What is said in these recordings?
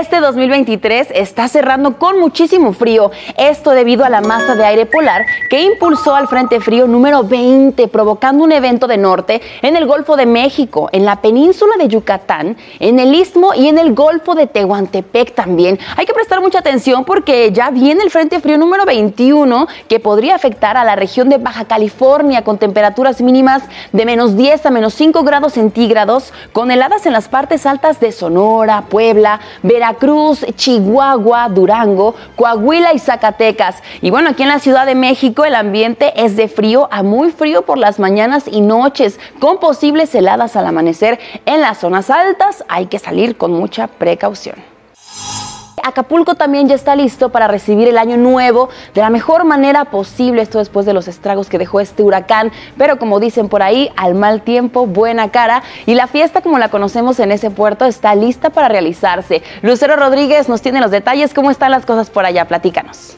Este 2023 está cerrando con muchísimo frío, esto debido a la masa de aire polar que impulsó al Frente Frío número 20, provocando un evento de norte en el Golfo de México, en la península de Yucatán, en el Istmo y en el Golfo de Tehuantepec también. Hay que prestar mucha atención porque ya viene el Frente Frío número 21 que podría afectar a la región de Baja California con temperaturas mínimas de menos 10 a menos 5 grados centígrados, con heladas en las partes altas de Sonora, Puebla, Veracruz, Chihuahua, Durango, Coahuila y Zacatecas. Y bueno, aquí en la Ciudad de México el ambiente es de frío a muy frío por las mañanas y noches, con posibles heladas al amanecer. En las zonas altas hay que salir con mucha precaución. Acapulco también ya está listo para recibir el año nuevo de la mejor manera posible, esto después de los estragos que dejó este huracán, pero como dicen por ahí, al mal tiempo, buena cara, y la fiesta como la conocemos en ese puerto está lista para realizarse. Lucero Rodríguez nos tiene los detalles, ¿cómo están las cosas por allá? Platícanos.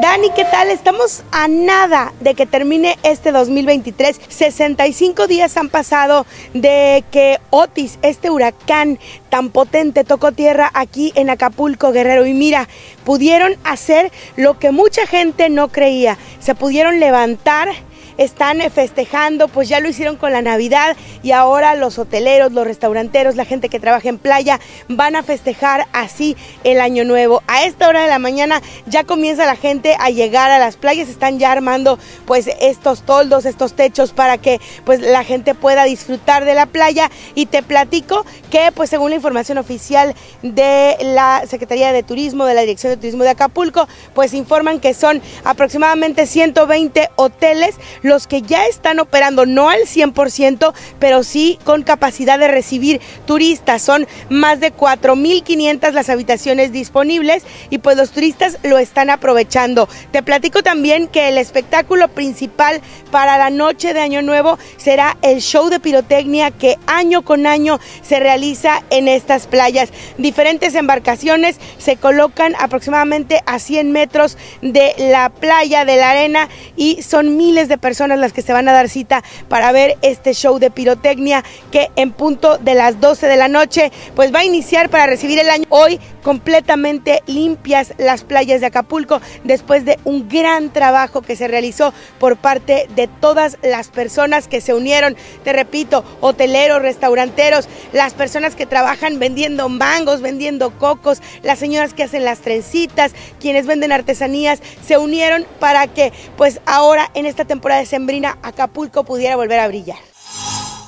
Dani, ¿qué tal? Estamos a nada de que termine este 2023. 65 días han pasado de que Otis, este huracán tan potente, tocó tierra aquí en Acapulco, Guerrero. Y mira, pudieron hacer lo que mucha gente no creía. Se pudieron levantar están festejando, pues ya lo hicieron con la Navidad y ahora los hoteleros, los restauranteros, la gente que trabaja en playa van a festejar así el año nuevo. A esta hora de la mañana ya comienza la gente a llegar a las playas, están ya armando pues estos toldos, estos techos para que pues la gente pueda disfrutar de la playa y te platico que pues según la información oficial de la Secretaría de Turismo, de la Dirección de Turismo de Acapulco, pues informan que son aproximadamente 120 hoteles los que ya están operando, no al 100%, pero sí con capacidad de recibir turistas. Son más de 4.500 las habitaciones disponibles y pues los turistas lo están aprovechando. Te platico también que el espectáculo principal para la noche de Año Nuevo será el show de pirotecnia que año con año se realiza en estas playas. Diferentes embarcaciones se colocan aproximadamente a 100 metros de la playa, de la arena y son miles de personas personas las que se van a dar cita para ver este show de pirotecnia que en punto de las 12 de la noche pues va a iniciar para recibir el año. Hoy completamente limpias las playas de Acapulco después de un gran trabajo que se realizó por parte de todas las personas que se unieron, te repito, hoteleros, restauranteros, las personas que trabajan vendiendo mangos, vendiendo cocos, las señoras que hacen las trencitas, quienes venden artesanías, se unieron para que pues ahora en esta temporada sembrina Acapulco pudiera volver a brillar.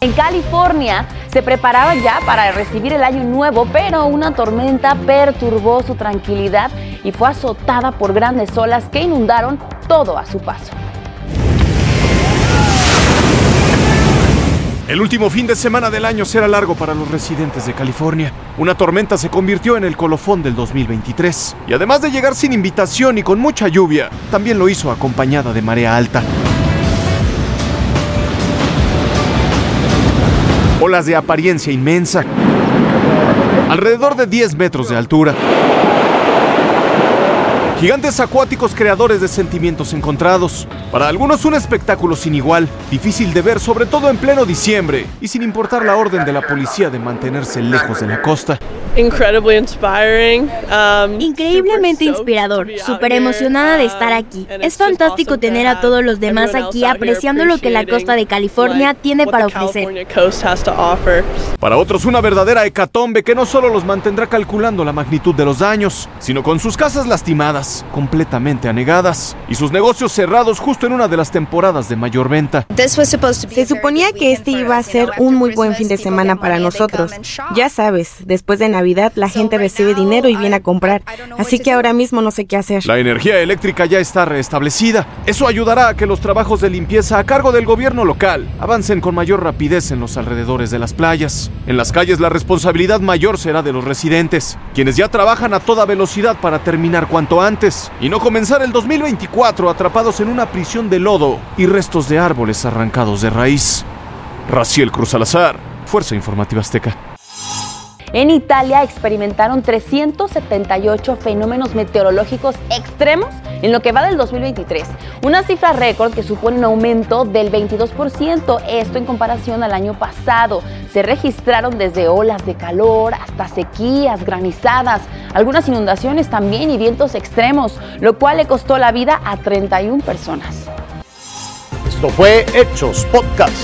En California se preparaba ya para recibir el año nuevo, pero una tormenta perturbó su tranquilidad y fue azotada por grandes olas que inundaron todo a su paso. El último fin de semana del año será largo para los residentes de California. Una tormenta se convirtió en el colofón del 2023 y además de llegar sin invitación y con mucha lluvia, también lo hizo acompañada de marea alta. De apariencia inmensa, alrededor de 10 metros de altura. Gigantes acuáticos creadores de sentimientos encontrados. Para algunos un espectáculo sin igual, difícil de ver sobre todo en pleno diciembre y sin importar la orden de la policía de mantenerse lejos de la costa. Um, Increíblemente inspirador, súper emocionada de estar aquí. Es fantástico tener a todos los demás aquí apreciando lo que la costa de California tiene para ofrecer. Para otros una verdadera hecatombe que no solo los mantendrá calculando la magnitud de los daños, sino con sus casas lastimadas, completamente anegadas y sus negocios cerrados justo en una de las temporadas de mayor venta. Se suponía que este iba a ser un muy buen fin de semana para nosotros. Ya sabes, después de Navidad la gente recibe dinero y viene a comprar, así que ahora mismo no sé qué hacer. La energía eléctrica ya está restablecida. Eso ayudará a que los trabajos de limpieza a cargo del gobierno local avancen con mayor rapidez en los alrededores de las playas. En las calles la responsabilidad mayor será de los residentes, quienes ya trabajan a toda velocidad para terminar cuanto antes y no comenzar el 2024 atrapados en una prisión de lodo y restos de árboles arrancados de raíz. Raciel Cruz Salazar, Fuerza Informativa Azteca. En Italia experimentaron 378 fenómenos meteorológicos extremos en lo que va del 2023, una cifra récord que supone un aumento del 22%, esto en comparación al año pasado. Se registraron desde olas de calor hasta sequías, granizadas, algunas inundaciones también y vientos extremos, lo cual le costó la vida a 31 personas. Esto fue Hechos Podcast.